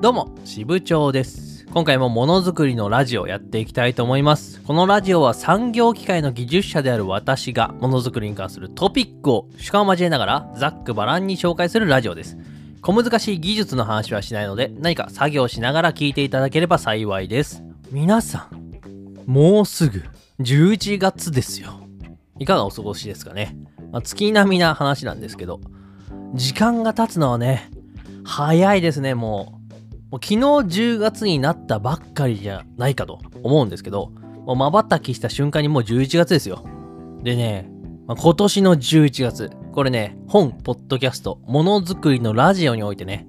どうも、支部長です。今回もものづくりのラジオやっていきたいと思います。このラジオは産業機械の技術者である私がものづくりに関するトピックを主観を交えながらざっくばらんに紹介するラジオです。小難しい技術の話はしないので何か作業しながら聞いていただければ幸いです。皆さん、もうすぐ11月ですよ。いかがお過ごしですかね。まあ、月並みな話なんですけど、時間が経つのはね、早いですね、もう。昨日10月になったばっかりじゃないかと思うんですけど、もう瞬きした瞬間にもう11月ですよ。でね、まあ今年の11月、これね、本、ポッドキャスト、ものづくりのラジオにおいてね、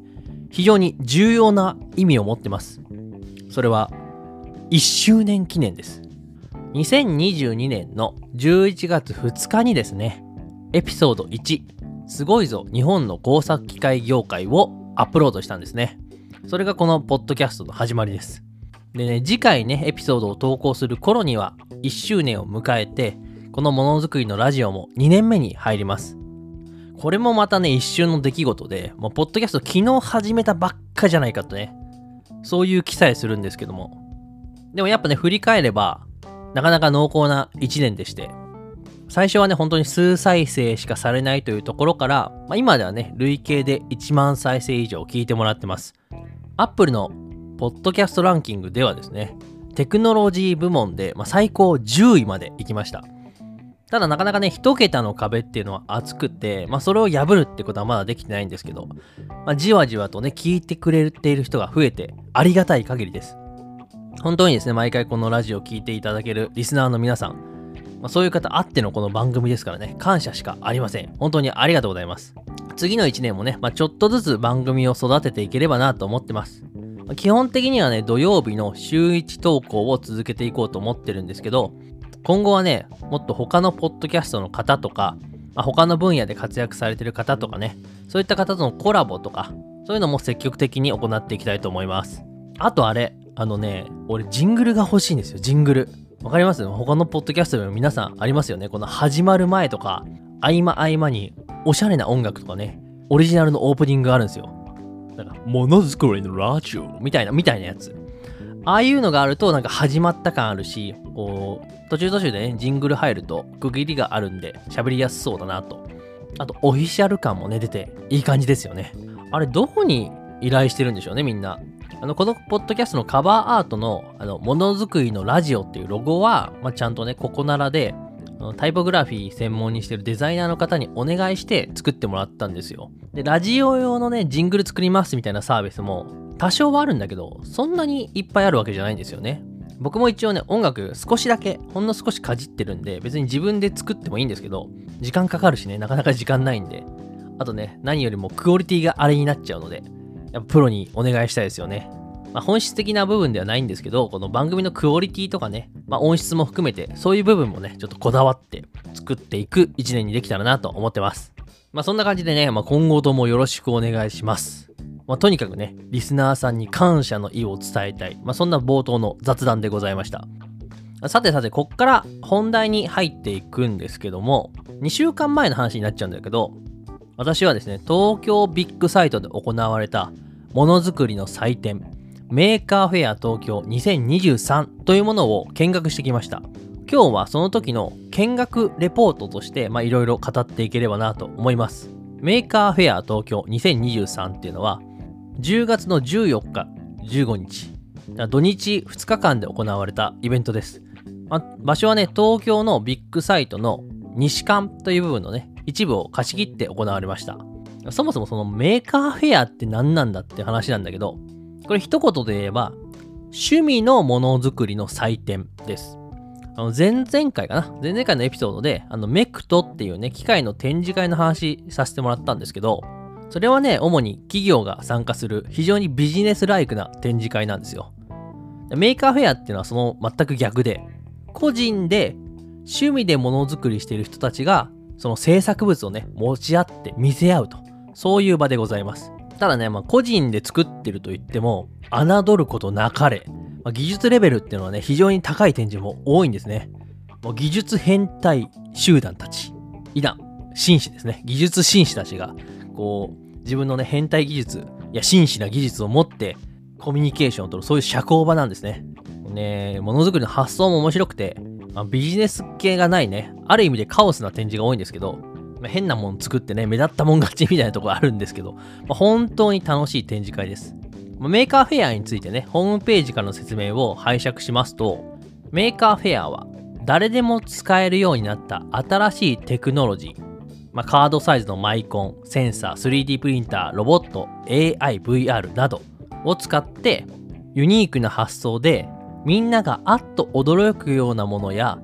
非常に重要な意味を持ってます。それは、1周年記念です。2022年の11月2日にですね、エピソード1、すごいぞ日本の工作機械業界をアップロードしたんですね。それがこのポッドキャストの始まりです。でね、次回ね、エピソードを投稿する頃には1周年を迎えて、このものづくりのラジオも2年目に入ります。これもまたね、一瞬の出来事で、もうポッドキャスト昨日始めたばっかじゃないかとね、そういう記載するんですけども。でもやっぱね、振り返れば、なかなか濃厚な1年でして、最初はね、本当に数再生しかされないというところから、まあ、今ではね、累計で1万再生以上聞いてもらってます。Apple のポッドキャストランキングではですね、テクノロジー部門で、まあ、最高10位まで行きました。ただなかなかね、一桁の壁っていうのは厚くて、まあそれを破るってことはまだできてないんですけど、まあじわじわとね、聞いてくれている人が増えてありがたい限りです。本当にですね、毎回このラジオを聞いていただけるリスナーの皆さん、まあ、そういう方あってのこの番組ですからね、感謝しかありません。本当にありがとうございます。次の1年もね、まあ、ちょっとずつ番組を育てていければなと思ってます。まあ基本的にはね、土曜日の週1投稿を続けていこうと思ってるんですけど、今後はね、もっと他のポッドキャストの方とか、まあ、他の分野で活躍されてる方とかね、そういった方とのコラボとか、そういうのも積極的に行っていきたいと思います。あとあれ、あのね、俺ジングルが欲しいんですよ、ジングル。わかります？他のポッドキャストでも皆さんありますよね？この始まる前とか、合間合間におしゃれな音楽とかね、オリジナルのオープニングがあるんですよ。なんか、ものづくりのラジオ？みたいな、みたいなやつ。ああいうのがあるとなんか始まった感あるし、こう、途中途中でね、ジングル入ると区切りがあるんで喋りやすそうだなと。あと、オフィシャル感もね、出ていい感じですよね。あれ、どこに依頼してるんでしょうね、みんな？あの、このポッドキャストのカバーアートの、あの、ものづくりのラジオっていうロゴは、まあ、ちゃんとね、ここならで、タイポグラフィー専門にしてるデザイナーの方にお願いして作ってもらったんですよ。で、ラジオ用のね、ジングル作りますみたいなサービスも多少はあるんだけど、そんなにいっぱいあるわけじゃないんですよね。僕も一応ね、音楽少しだけ、ほんの少しかじってるんで、別に自分で作ってもいいんですけど、時間かかるしね、なかなか時間ないんで、あとね、何よりもクオリティがあれになっちゃうので、やっぱプロにお願いしたいですよね。まあ、本質的な部分ではないんですけど、この番組のクオリティとかね、まあ、音質も含めて、そういう部分もね、ちょっとこだわって作っていく一年にできたらなと思ってます。まあ、そんな感じでね、まあ、今後ともよろしくお願いします。まあ、とにかくね、リスナーさんに感謝の意を伝えたい。まあ、そんな冒頭の雑談でございました。さてさて、こっから本題に入っていくんですけども、2週間前の話になっちゃうんだけど、私はですね、東京ビッグサイトで行われたものづくりの祭典、 Maker Faire 東京2023というものを見学してきました。今日はその時の見学レポートとして、まあいろいろ語っていければなと思います。メーカーフェア東京2023っていうのは、10月の14日、15日、土日2日間で行われたイベントです。ま、場所はね、東京のビッグサイトの西館という部分のね、一部を貸し切って行われました。そもそもその Maker Faire って何なんだって話なんだけど、これ一言で言えば、趣味のものづくりの祭典です。あの前々回かな？前々回のエピソードで、あの MECT っていうね、機械の展示会の話させてもらったんですけど、それはね、主に企業が参加する非常にビジネスライクな展示会なんですよ。 Maker Faire っていうのはその全く逆で、個人で趣味でものづくりしている人たちが、その制作物をね、持ち合って見せ合うと。そういう場でございます。ただね、まあ、個人で作ってると言っても、侮ることなかれ。まあ、技術レベルっていうのはね、非常に高い展示も多いんですね。もう技術変態集団たち。いな、紳士ですね。技術紳士たちが、こう、自分のね、変態技術や紳士な技術を持って、コミュニケーションを取る、そういう社交場なんですね。ねものづくりの発想も面白くて、あ、ビジネス系がないね、ある意味でカオスな展示が多いんですけど、まあ、変なもん作ってね、目立ったもん勝ちみたいなところあるんですけど、まあ、本当に楽しい展示会です。ま Maker Faire についてね、ホームページからの説明を拝借しますと、メーカーフェアは誰でも使えるようになった新しいテクノロジー、まあ、カードサイズのマイコン、センサー、3D プリンター、ロボット、AI、VR などを使ってユニークな発想でみんながあっと驚くようなものや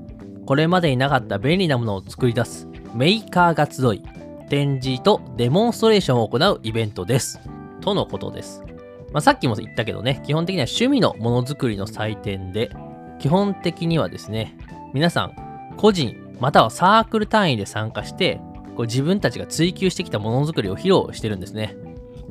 これまでになかった便利なものを作り出すメーカーが集い展示とデモンストレーションを行うイベントです。とのことです。まあ、さっきも言ったけどね、基本的には趣味のものづくりの祭典で、基本的にはですね、皆さん個人またはサークル単位で参加してこう自分たちが追求してきたものづくりを披露してるんですね。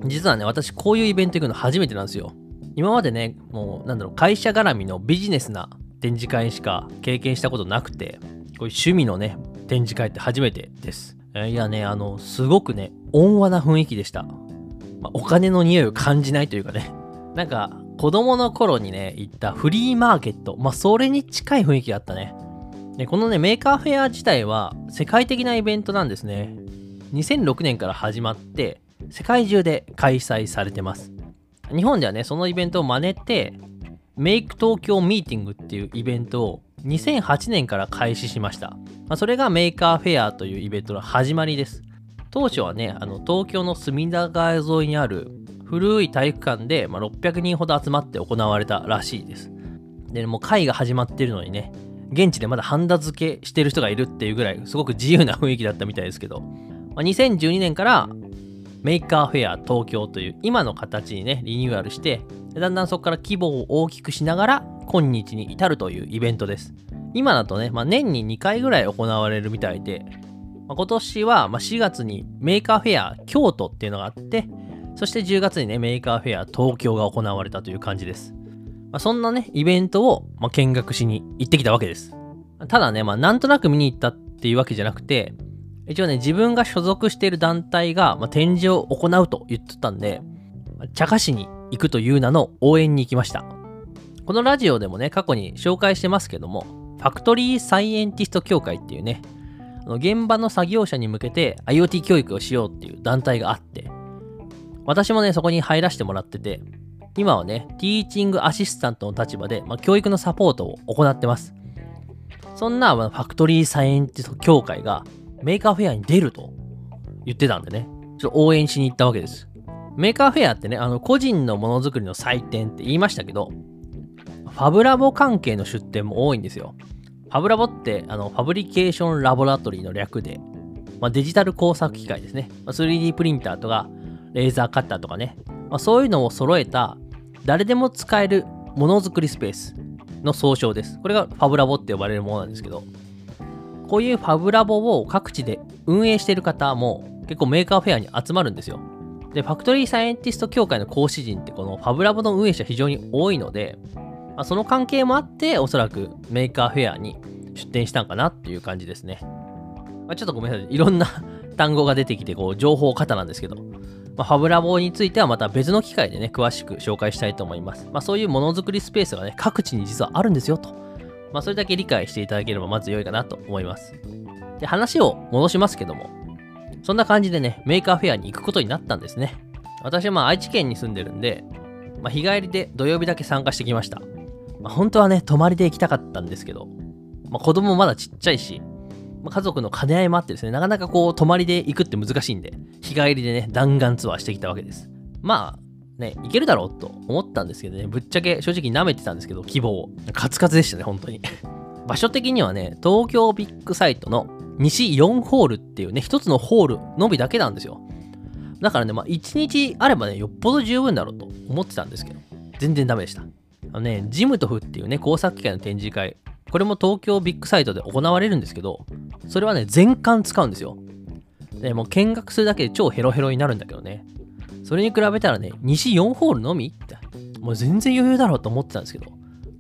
実はね、私こういうイベント行くの初めてなんですよ。今までね、もうなんだろう、会社絡みのビジネスな展示会しか経験したことなくて、こういう趣味のね、展示会って初めてです。いやね、あの、すごくね、温和な雰囲気でした。まあ、お金の匂いを感じないというかね。なんか、子供の頃にね、行ったフリーマーケット。まあ、それに近い雰囲気だったね。で、このね、メーカーフェア自体は世界的なイベントなんですね。2006年から始まって、世界中で開催されてます。日本ではね、そのイベントを真似て、メイク東京ミーティングっていうイベントを2008年から開始しました。まあ、それがメーカーフェアというイベントの始まりです。当初はね、あの東京の隅田川沿いにある古い体育館で、まあ、600人ほど集まって行われたらしいです。で、もう会が始まってるのにね、現地でまだハンダ付けしてる人がいるっていうぐらいすごく自由な雰囲気だったみたいですけど、まあ、2012年からメーカーフェア東京という今の形にねリニューアルしてだんだんそこから規模を大きくしながら今日に至るというイベントです今だとね、まあ、年に2回ぐらい行われるみたいで、まあ、今年はま4月にメーカーフェア京都っていうのがあってそして10月にねメーカーフェア東京が行われたという感じですまあ、そんなね、イベントを、ま、見学しに行ってきたわけです。ただね、まあ、なんとなく見に行ったっていうわけじゃなくて、一応ね、自分が所属している団体が、まあ、展示を行うと言ってたんで、茶化しに行くという名の応援に行きました。このラジオでもね、過去に紹介してますけども、ファクトリーサイエンティスト協会っていうね、あの現場の作業者に向けて IoT 教育をしようっていう団体があって、私もね、そこに入らせてもらってて、今はね、ティーチングアシスタントの立場で、まあ、教育のサポートを行ってます。そんな、まあ、ファクトリーサイエンティスト協会がメーカーフェアに出ると言ってたんでね、ちょっと応援しに行ったわけです。メーカーフェアってね、あの個人のものづくりの祭典って言いましたけど、ファブラボ関係の出展も多いんですよ。ファブラボってあのファブリケーションラボラトリーの略で、まあ、デジタル工作機械ですね。まあ、3D プリンターとかレーザーカッターとかね、まあ、そういうのを揃えた誰でも使えるものづくりスペースの総称です。これがファブラボって呼ばれるものなんですけど、こういうファブラボを各地で運営している方も結構メーカーフェアに集まるんですよ。で、ファクトリーサイエンティスト協会の講師陣ってこのファブラボの運営者非常に多いので、まあ、その関係もあっておそらくメーカーフェアに出展したんかなっていう感じですね。まあ、ちょっとごめんなさい。いろんな単語が出てきてこう情報過多なんですけど、まあ、ファブラボについてはまた別の機会でね、詳しく紹介したいと思います。まあ、そういうものづくりスペースがね、各地に実はあるんですよと。まあ、それだけ理解していただければまず良いかなと思います。で、話を戻しますけども、そんな感じでね、メーカーフェアに行くことになったんですね。私はまあ愛知県に住んでるんで、まあ、日帰りで土曜日だけ参加してきました。まあ、本当はね、泊まりで行きたかったんですけど、まあ、子供もまだちっちゃいし、まあ、家族の兼ね合いもあってですね、なかなかこう、泊まりで行くって難しいんで、日帰りでね、弾丸ツアーしてきたわけです。まあ、ね、行けるだろうと思ったんですけどね、ぶっちゃけ正直舐めてたんですけど、希望を。カツカツでしたね、本当に。場所的にはね、東京ビッグサイトの西4ホールっていうね、一つのホールのみだけなんですよ。だからね、まあ、1日あればね、よっぽど十分だろうと思ってたんですけど、全然ダメでした。あのね、ジムトフっていうね、工作機械の展示会、これも東京ビッグサイトで行われるんですけど、それはね、全館使うんですよ。で、もう見学するだけで超ヘロヘロになるんだけどね。それに比べたらね、西4ホールのみって、もう全然余裕だろうと思ってたんですけど、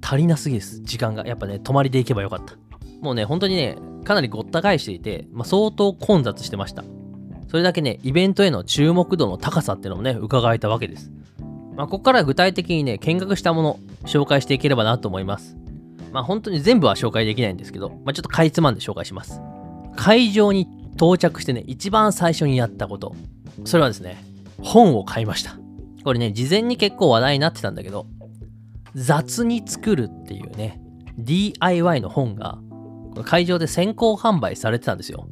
足りなすぎです、時間が。やっぱね、泊まりで行けばよかった。もうね、本当にね、かなりごった返していて、まあ、相当混雑してました。それだけね、イベントへの注目度の高さっていうのもね、伺えたわけです。まあ、ここから具体的にね、見学したもの、紹介していければなと思います。まあ、本当に全部は紹介できないんですけど、まあ、ちょっとかいつまんで紹介します。会場に到着してね、一番最初にやったこと。それはですね、本を買いました。これね、事前に結構話題になってたんだけど、雑に作るっていうね、DIY の本が、会場で先行販売されてたんですよ。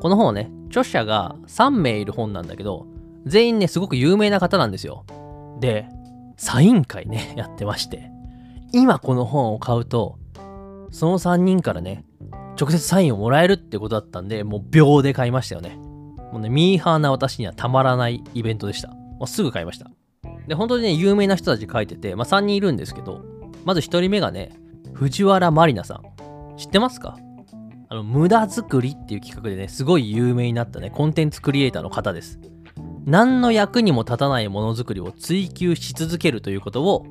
この本ね、著者が3名いる本なんだけど、全員ね、すごく有名な方なんですよ。で、サイン会ね、やってまして、今この本を買うと、その3人からね、直接サインをもらえるってことだったんで、もう秒で買いましたよね。もうね、ミーハーな私にはたまらないイベントでした。もうすぐ買いました。で、本当にね、有名な人たち書いてて、まあ3人いるんですけど、まず1人目がね、藤原まりなさん。知ってますか？あの、無駄作りっていう企画でね、すごい有名になったね、コンテンツクリエイターの方です。何の役にも立たないものづくりを追求し続けるということを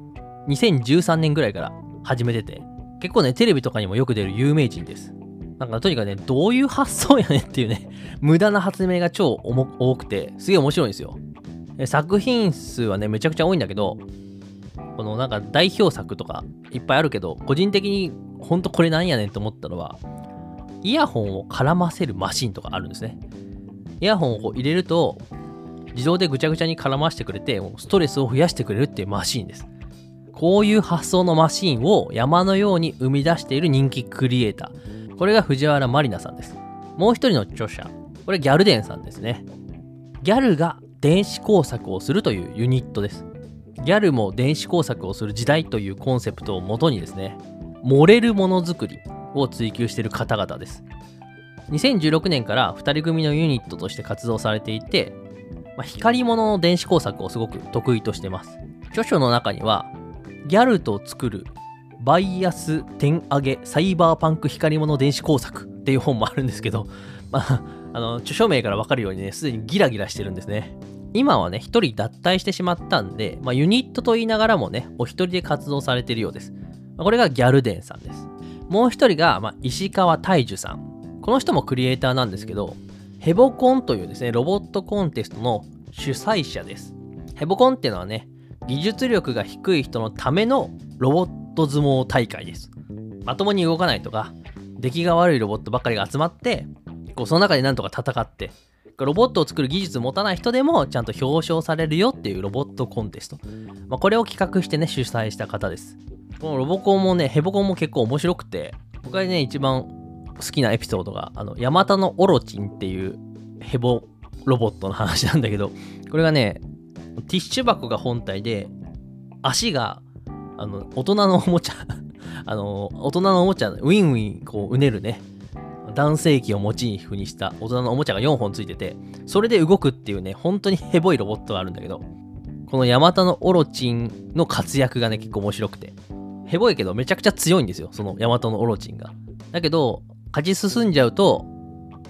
2013年ぐらいから始めてて結構ねテレビとかにもよく出る有名人ですなんかとにかくねどういう発想やねんっていうね 無駄な発明が超多くてすげえ面白いんですよ作品数はねめちゃくちゃ多いんだけどこのなんか代表作とかいっぱいあるけど個人的にほんとこれなんやねんと思ったのはイヤホンを絡ませるマシンとかあるんですねイヤホンをこう入れると自動でぐちゃぐちゃに絡ましてくれて、ストレスを増やしてくれるっていうマシンです。こういう発想のマシンを山のように生み出している人気クリエイター。これが藤原まりなさんです。もう一人の著者。これギャルデンさんですね。ギャルが電子工作をするというユニットです。ギャルも電子工作をする時代というコンセプトをもとにですね、盛れるものづくりを追求している方々です。2016年から2人組のユニットとして活動されていて、まあ、光物の電子工作をすごく得意としてます。著書の中には、ギャルと作るバイアス点上げサイバーパンク光物電子工作っていう本もあるんですけど、まあ、あの、著書名からわかるようにね、すでにギラギラしてるんですね。今はね、一人脱退してしまったんで、まあ、ユニットと言いながらもね、お一人で活動されてるようです。これがギャルデンさんです。もう一人が、まあ、石川大樹さん。この人もクリエイターなんですけど、ヘボコンというですね、ロボットコンテストの主催者です。ヘボコンっていうのはね、技術力が低い人のためのロボット相撲大会です。まともに動かないとか、出来が悪いロボットばっかりが集まって、こうその中でなんとか戦って、ロボットを作る技術持たない人でもちゃんと表彰されるよっていうロボットコンテスト。まあ、これを企画してね、主催した方です。このロボコンもね、ヘボコンも結構面白くて、僕がね、一番好きなエピソードが、あの、ヤマタのオロチンっていうヘボロボットの話なんだけど、これがね、ティッシュ箱が本体で、足が、あの、大人のおもちゃ あの、大人のおもちゃ、ウィンウィン、こう、うねるね、男性器をモチーフにした大人のおもちゃが4本ついてて、それで動くっていうね、本当にヘボいロボットがあるんだけど、このヤマタのオロチンの活躍がね、結構面白くて、ヘボいけどめちゃくちゃ強いんですよ、そのヤマタのオロチンが。だけど、勝ち進んじゃうと、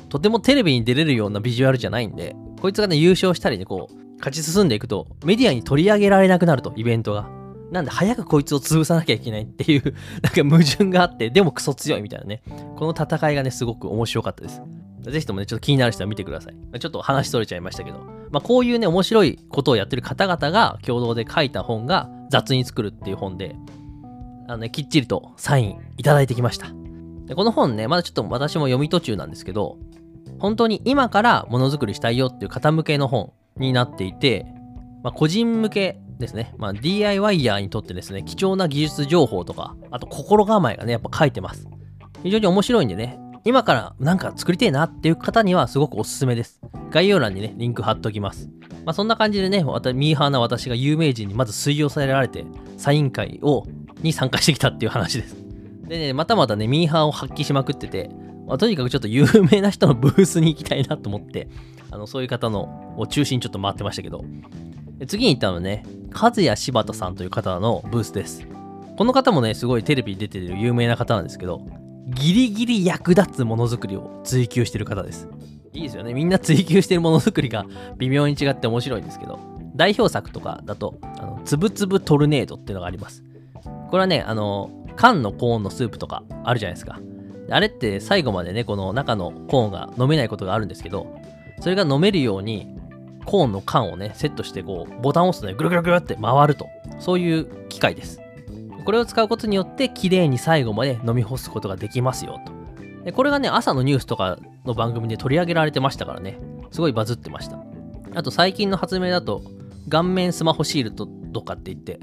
とてもテレビに出れるようなビジュアルじゃないんで、こいつがね、優勝したりね、こう、勝ち進んでいくと、メディアに取り上げられなくなると、イベントが。なんで、早くこいつを潰さなきゃいけないっていう なんか矛盾があって、でもクソ強いみたいなね。この戦いがね、すごく面白かったです。ぜひともね、ちょっと気になる人は見てください。ちょっと話それちゃいましたけど。まあ、こういうね、面白いことをやってる方々が共同で書いた本が雑に作るっていう本で、あのね、きっちりとサインいただいてきました。でこの本ね、まだちょっと私も読み途中なんですけど、本当に今からものづくりしたいよっていう方向けの本になっていて、まあ、個人向けですね、まあ、DIYer にとってですね、貴重な技術情報とか、あと心構えがね、やっぱ書いてます。非常に面白いんでね、今からなんか作りてえなっていう方にはすごくおすすめです。概要欄にね、リンク貼っときます。まあ、そんな感じでね、ミーハーな私が有名人にまず吸い寄せられて、サイン会をに参加してきたっていう話です。でね、またまたね、ミーハーを発揮しまくってて、まあ、とにかくちょっと有名な人のブースに行きたいなと思って、あのそういう方のを中心にちょっと回ってましたけど、次に行ったのはね、和也柴田さんという方のブースです。この方もね、すごいテレビに出てる有名な方なんですけど、ギリギリ役立つものづくりを追求してる方です。いいですよね。みんな追求してるものづくりが微妙に違って面白いんですけど、代表作とかだと、あのつぶつぶトルネードっていうのがあります。これはね、あの、缶のコーンのスープとかあるじゃないですか。あれって最後までね、この中のコーンが飲めないことがあるんですけど、それが飲めるように、コーンの缶をね、セットしてこう、ボタンを押すとね、ぐるぐるぐるって回ると。そういう機械です。これを使うことによって、綺麗に最後まで飲み干すことができますよと。でこれがね、朝のニュースとかの番組で取り上げられてましたからね、すごいバズってました。あと最近の発明だと、顔面スマホシールドとかって言って、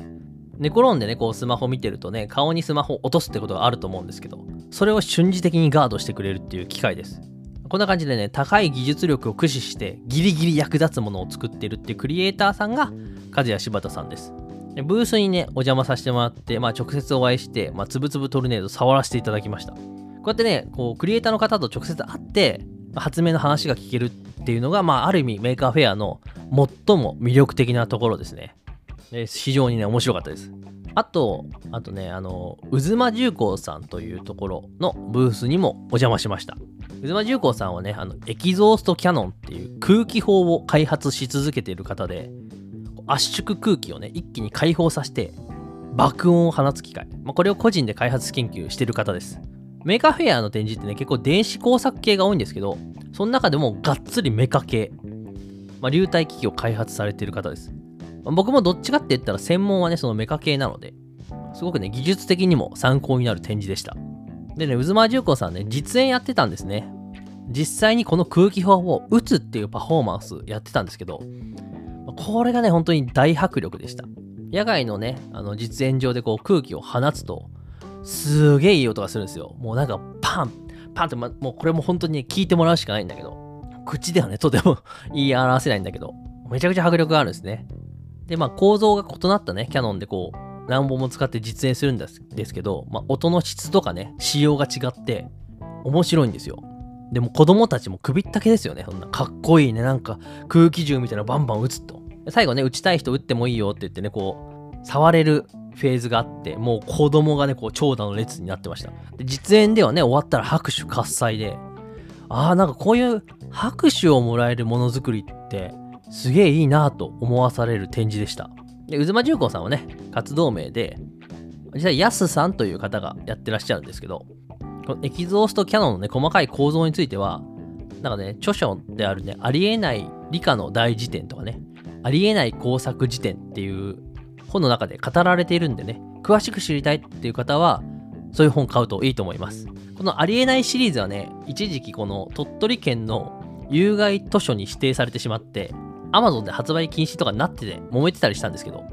寝転んでね、こうスマホ見てるとね、顔にスマホ落とすってことがあると思うんですけど、それを瞬時的にガードしてくれるっていう機械です。こんな感じでね、高い技術力を駆使してギリギリ役立つものを作ってるっていうクリエイターさんが、和也柴田さんです。でブースにね、お邪魔させてもらって、まあ、直接お会いして、まあ、つぶつぶトルネード触らせていただきました。こうやってね、こう、クリエイターの方と直接会って、発明の話が聞けるっていうのが、まあ、ある意味メーカーフェアの最も魅力的なところですね。で非常にね、面白かったです。あと、あとね、あの、渦間重工さんというところのブースにもお邪魔しました。渦間重工さんはね、あの、エキゾーストキャノンっていう空気砲を開発し続けている方で、圧縮空気をね、一気に解放させて、爆音を放つ機械。まあ、これを個人で開発研究してる方です。メーカフェアの展示ってね、結構電子工作系が多いんですけど、その中でもがっつりメカ系、まあ、流体機器を開発されている方です。まあ、僕もどっちかって言ったら専門はね、そのメカ系なので、すごくね、技術的にも参考になる展示でした。でね、渦間重工さんね、実演やってたんですね。実際にこの空気砲を撃つっていうパフォーマンスやってたんですけど、これがね、本当に大迫力でした。野外のね、あの実演上でこう空気を放つと、すげえいい音がするんですよ。もうなんかパンパンって、ま、もうこれも本当に、ね、聞いてもらうしかないんだけど、口ではね、とても 言い表せないんだけど、めちゃくちゃ迫力があるんですね。で、まあ構造が異なったね、キャノンでこう、何本も使って実演するんですですけど、まあ、音の質とかね、仕様が違って、面白いんですよ。でも子供たちも首ったけですよね。そんなかっこいいね。なんか空気銃みたいなバンバン撃つと。最後ね、撃ちたい人撃ってもいいよって言ってね、こう、触れるフェーズがあって、もう子供がね、こう、長蛇の列になってました。で実演ではね、終わったら拍手喝采で、ああ、なんかこういう拍手をもらえるものづくりって、すげえいいなと思わされる展示でした。で、渦間重工さんはね、活動名で、実際、ヤスさんという方がやってらっしゃるんですけど、このエキゾーストキャノンのね、細かい構造については、なんかね、著書であるね、ありえない理科の大辞典とかね、ありえない工作辞典っていう本の中で語られているんでね、詳しく知りたいっていう方は、そういう本買うといいと思います。このありえないシリーズはね、一時期この鳥取県の有害図書に指定されてしまって、Amazon で発売禁止とかになってて揉めてたりしたんですけど、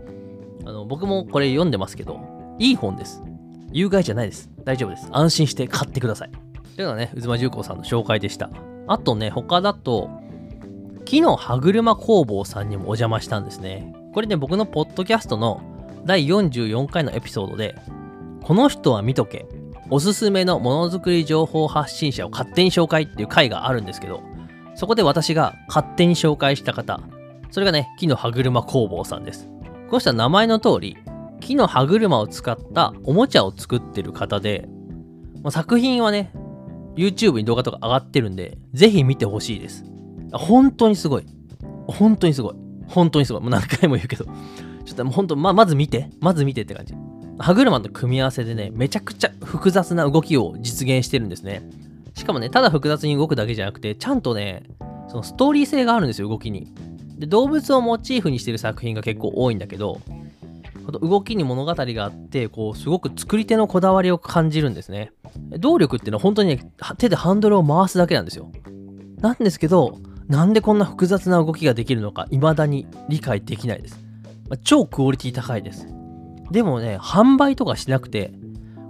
あの僕もこれ読んでますけど、いい本です。有害じゃないです。大丈夫です。安心して買ってください。というのはね、渦間重工さんの紹介でした。あとね、他だと、木の歯車工房さんにもお邪魔したんですね。これね、僕のポッドキャストの第44回のエピソードで、この人は見とけ。おすすめのものづくり情報発信者を勝手に紹介っていう回があるんですけど、そこで私が勝手に紹介した方、それがね、木の歯車工房さんです。この人は名前の通り、木の歯車を使ったおもちゃを作ってる方で、ま、作品はね、YouTube に動画とか上がってるんで、ぜひ見てほしいです。本当にすごい。本当にすごい。本当にすごい。もう何回も言うけど。ちょっともう本当、ま、まず見て。まず見てって感じ。歯車と組み合わせでね、めちゃくちゃ複雑な動きを実現してるんですね。しかもね、ただ複雑に動くだけじゃなくて、ちゃんとね、そのストーリー性があるんですよ、動きに。で、動物をモチーフにしてる作品が結構多いんだけど、動きに物語があって、こう、すごく作り手のこだわりを感じるんですね。動力っていうのは本当にね、手でハンドルを回すだけなんですよ。なんですけど、なんでこんな複雑な動きができるのか、未だに理解できないです。まあ、超クオリティ高いです。でもね、販売とかしなくて、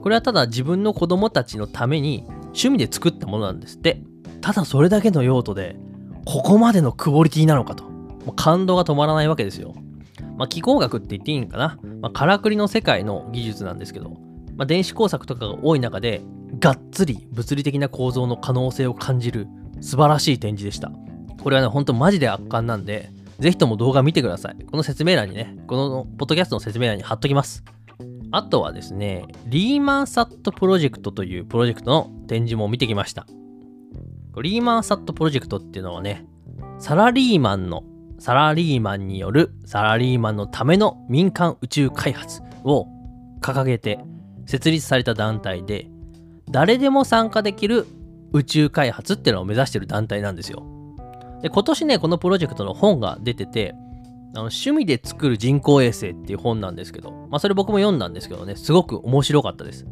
これはただ自分の子供たちのために趣味で作ったものなんですって。ただそれだけの用途で、ここまでのクオリティなのかと。もう感動が止まらないわけですよ。まあ、気候学って言っていいんかな。まあ、からくりの世界の技術なんですけど、まあ、電子工作とかが多い中で、がっつり物理的な構造の可能性を感じる素晴らしい展示でした。これはね、ほんとマジで圧巻なんで、ぜひとも動画見てください。この説明欄にね、このポッドキャストの説明欄に貼っときます。あとはですね、リーマンサットプロジェクトというプロジェクトの展示も見てきました。リーマンサットプロジェクトっていうのはね、サラリーマンの、サラリーマンによるサラリーマンのための民間宇宙開発を掲げて設立された団体で、誰でも参加できる宇宙開発っていうのを目指してる団体なんですよ。で、今年ね、このプロジェクトの本が出てて、あの趣味で作る人工衛星っていう本なんですけど、まあそれ僕も読んだんですけどね、すごく面白かったです。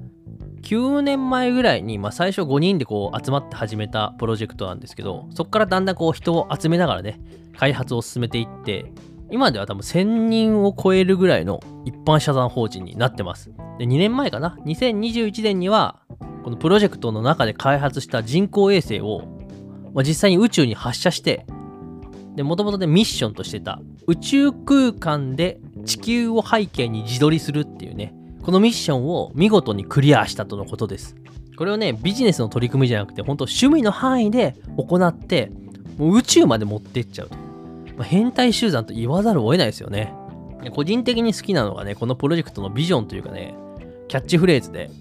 9年前ぐらいに、まあ、最初5人でこう集まって始めたプロジェクトなんですけど、そこからだんだんこう人を集めながらね、開発を進めていって、今では多分1000人を超えるぐらいの一般社団法人になってます。で、2年前かな ?2021 年には、このプロジェクトの中で開発した人工衛星を、まあ、実際に宇宙に発射して、で、もともとね、ミッションとしてた、宇宙空間で地球を背景に自撮りするっていうね、このミッションを見事にクリアしたとのことです。これをね、ビジネスの取り組みじゃなくて、本当趣味の範囲で行って、もう宇宙まで持ってっちゃうと。まあ、変態集団と言わざるを得ないですよね。個人的に好きなのがね、このプロジェクトのビジョンというかね、キャッチフレーズで、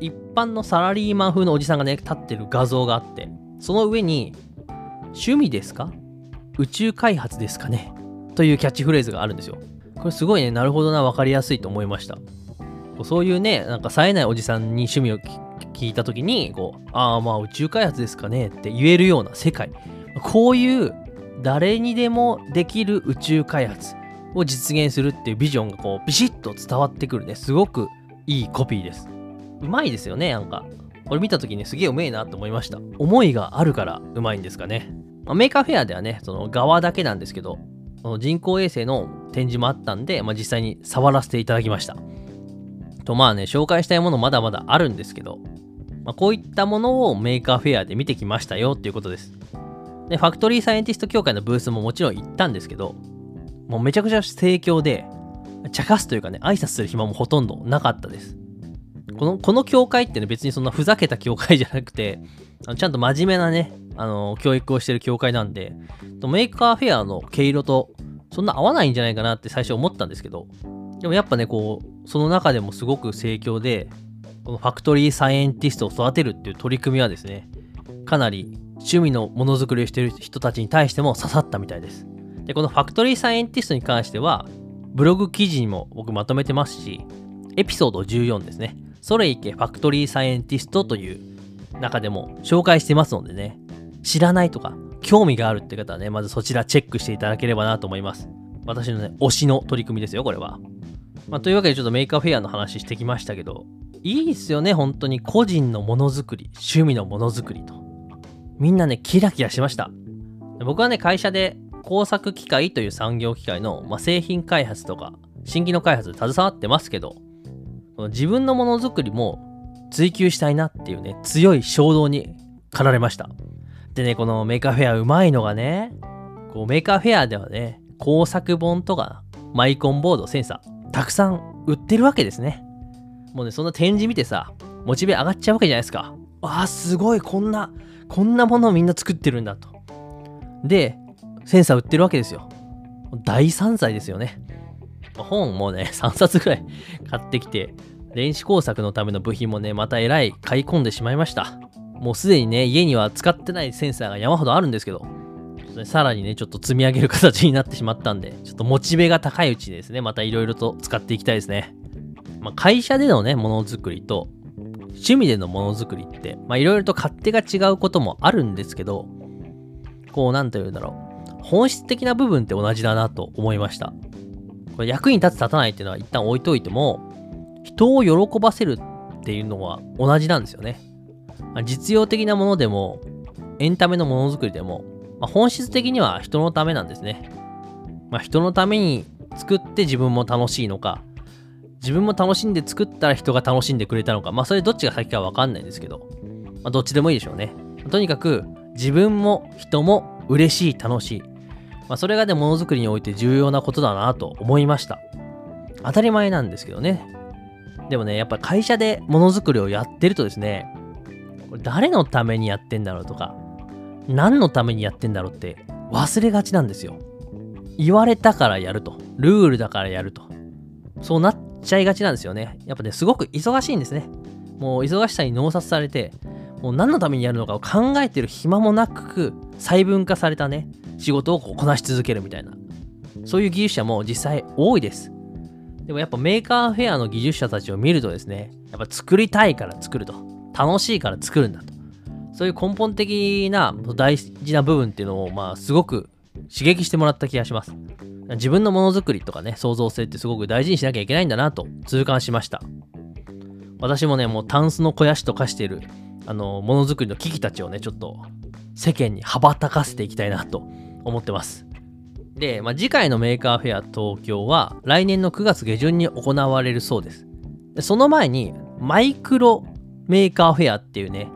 一般のサラリーマン風のおじさんがね、立ってる画像があって、その上に、趣味ですか？宇宙開発ですかねというキャッチフレーズがあるんですよ。これすごいね、なるほどな、分かりやすいと思いました。そういうね、なんか冴えないおじさんに趣味を聞いた時に、こう、ああ、まあ宇宙開発ですかねって言えるような世界。こういう誰にでもできる宇宙開発を実現するっていうビジョンがこうビシッと伝わってくるね、すごくいいコピーです。うまいですよね、なんか。これ見た時にすげえうめえなと思いました。思いがあるからうまいんですかね。まあ、メーカーフェアではね、その側だけなんですけど、その人工衛星の展示もあったんで、まあ、実際に触らせていただきました。とまあね、紹介したいものまだまだあるんですけど、まあ、こういったものをメーカーフェアで見てきましたよっていうことです。で、ファクトリーサイエンティスト協会のブースももちろん行ったんですけど、もうめちゃくちゃ盛況で、茶化すというかね、挨拶する暇もほとんどなかったです。この、この協会ってね、別にそんなふざけた協会じゃなくて、あのちゃんと真面目なね、あの、教育をしてる協会なんで、メーカーフェアの毛色とそんな合わないんじゃないかなって最初思ったんですけど、でもやっぱね、こう、その中でもすごく盛況で、このファクトリーサイエンティストを育てるっていう取り組みはですね、かなり趣味のものづくりをしてる人たちに対しても刺さったみたいです。で、このファクトリーサイエンティストに関しては、ブログ記事にも僕まとめてますし、エピソード14ですね。それいけファクトリーサイエンティストという中でも紹介してますのでね、知らないとか興味があるって方はね、まずそちらチェックしていただければなと思います。私のね、推しの取り組みですよ、これは。まあ、というわけでちょっとメーカーフェアの話してきましたけど、いいっすよね、本当に個人のものづくり、趣味のものづくりと。みんなね、キラキラしました。僕はね、会社で工作機械という産業機械の、まあ、製品開発とか、新規の開発で携わってますけど、自分のものづくりも追求したいなっていうね、強い衝動に駆られました。でね、このメカフェアうまいのがね、こうメカフェアではね、工作本とかマイコンボード、センサー、たくさん売ってるわけですね。もうね、そんな展示見てさ、モチベ上がっちゃうわけじゃないですか。ああ、すごい、こんな、こんなものをみんな作ってるんだと。で、センサー売ってるわけですよ。大散財ですよね。本もね、3冊ぐらい買ってきて、電子工作のための部品もね、またえらい買い込んでしまいました。もうすでにね、家には使ってないセンサーが山ほどあるんですけど、さらにね、ちょっと積み上げる形になってしまったんで、ちょっとモチベが高いうちにですね、またいろいろと使っていきたいですね。まあ、会社でのね、ものづくりと、趣味でのものづくりって、まあいろいろと勝手が違うこともあるんですけど、こう、なんというんだろう。本質的な部分って同じだなと思いました。これ役に立つ立たないっていうのは一旦置いといても、人を喜ばせるっていうのは同じなんですよね。実用的なものでも、エンタメのものづくりでも、まあ、本質的には人のためなんですね。まあ、人のために作って自分も楽しいのか、自分も楽しんで作ったら人が楽しんでくれたのか、まあそれどっちが先かわかんないですけど、まあ、どっちでもいいでしょうね。とにかく自分も人も嬉しい、楽しい。まあそれがね、ものづくりにおいて重要なことだなと思いました。当たり前なんですけどね。でもね、やっぱ会社でものづくりをやってるとですね、これ誰のためにやってんだろうとか、何のためにやってんだろうって忘れがちなんですよ。言われたからやると。ルールだからやると。そうなっちゃいがちなんですよね。やっぱね、すごく忙しいんですね。もう忙しさに脳殺されて、もう何のためにやるのかを考えてる暇もなく、細分化されたね、仕事をこなし続けるみたいな。そういう技術者も実際多いです。でもやっぱメーカーフェアの技術者たちを見るとですね、やっぱ作りたいから作ると。楽しいから作るんだと。そういう根本的な大事な部分っていうのを、まあ、すごく刺激してもらった気がします。自分のものづくりとかね、創造性ってすごく大事にしなきゃいけないんだなと痛感しました。私もね、もうタンスの肥やしと化している、あの、ものづくりの危機たちをね、ちょっと世間に羽ばたかせていきたいなと思ってます。で、まあ、次回のメーカーフェア東京は来年の9月下旬に行われるそうです。その前にマイクロメーカーフェアっていうね、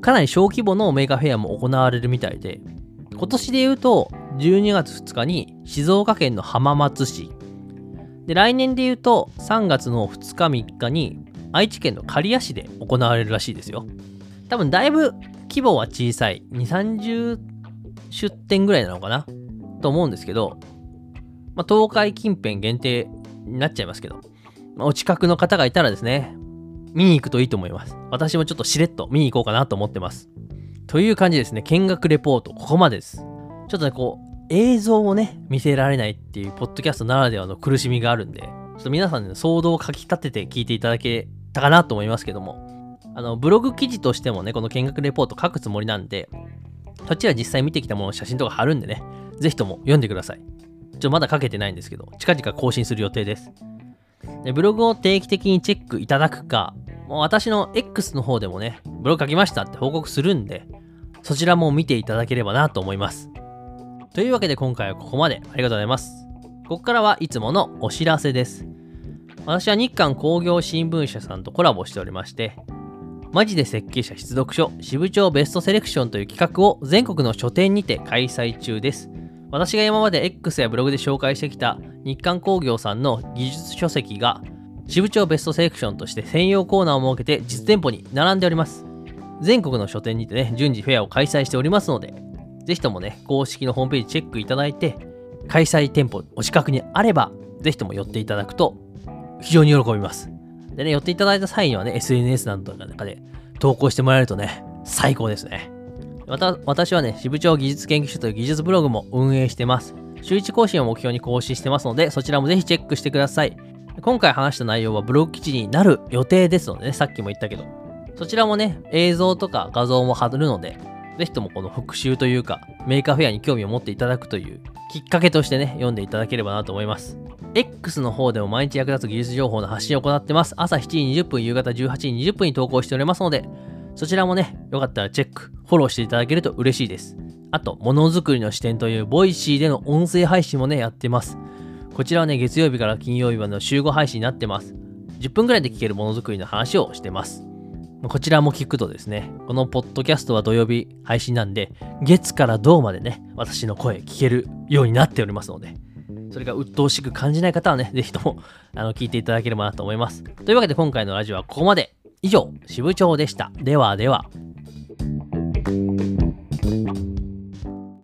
かなり小規模のメーカーフェアも行われるみたいで、今年で言うと12月2日に静岡県の浜松市、で来年で言うと3月の2日3日に愛知県の刈谷市で行われるらしいですよ。多分だいぶ規模は小さい。2、30出店ぐらいなのかな？と思うんですけど、まあ、東海近辺限定になっちゃいますけど、まあ、お近くの方がいたらですね、見に行くといいと思います。私もちょっとしれっと見に行こうかなと思ってます。という感じですね、見学レポート、ここまでです。ちょっとね、こう、映像をね、見せられないっていう、ポッドキャストならではの苦しみがあるんで、ちょっと皆さんね、想像をかき立てて聞いていただけたかなと思いますけども、あの、ブログ記事としてもね、この見学レポート書くつもりなんで、そっちは実際見てきたものの写真とか貼るんでね、ぜひとも読んでください。ちょっと、まだ書けてないんですけど、近々更新する予定です。でブログを定期的にチェックいただくか、もう私の X の方でもね、ブログ書きましたって報告するんで、そちらも見ていただければなと思います。というわけで今回はここまでありがとうございます。ここからはいつものお知らせです。私は日韓工業新聞社さんとコラボしておりまして、マジで設計者出読書支部長ベストセレクションという企画を全国の書店にて開催中です。私が今まで X やブログで紹介してきた日韓工業さんの技術書籍が支部長ベストセレクションとして専用コーナーを設けて実店舗に並んでおります。全国の書店にてね、順次フェアを開催しておりますので、ぜひともね、公式のホームページチェックいただいて、開催店舗お近くにあれば、ぜひとも寄っていただくと非常に喜びます。でね、寄っていただいた際にはね、SNS なんとかで投稿してもらえるとね、最高ですね。また、私はね、しぶちょー技術研究所という技術ブログも運営してます。週1更新を目標に更新してますので、そちらもぜひチェックしてください。今回話した内容はブログ記事になる予定ですのでね、さっきも言ったけど、そちらもね、映像とか画像も貼るので、ぜひともこの復習というか、メーカーフェアに興味を持っていただくというきっかけとしてね、読んでいただければなと思います。X の方でも毎日役立つ技術情報の発信を行ってます。朝7時20分、夕方18時20分に投稿しておりますので、そちらもね、よかったらチェック、フォローしていただけると嬉しいです。あと、ものづくりの視点というボイシーでの音声配信もね、やってます。こちらはね、月曜日から金曜日までの週5配信になってます。10分くらいで聞けるものづくりの話をしてます。こちらも聞くとですね、このポッドキャストは土曜日配信なんで、月から銅までね、私の声聞けるようになっておりますので、それが鬱陶しく感じない方はね、ぜひともあの聞いていただければなと思います。というわけで今回のラジオはここまで。以上、支部長でした。ではでは。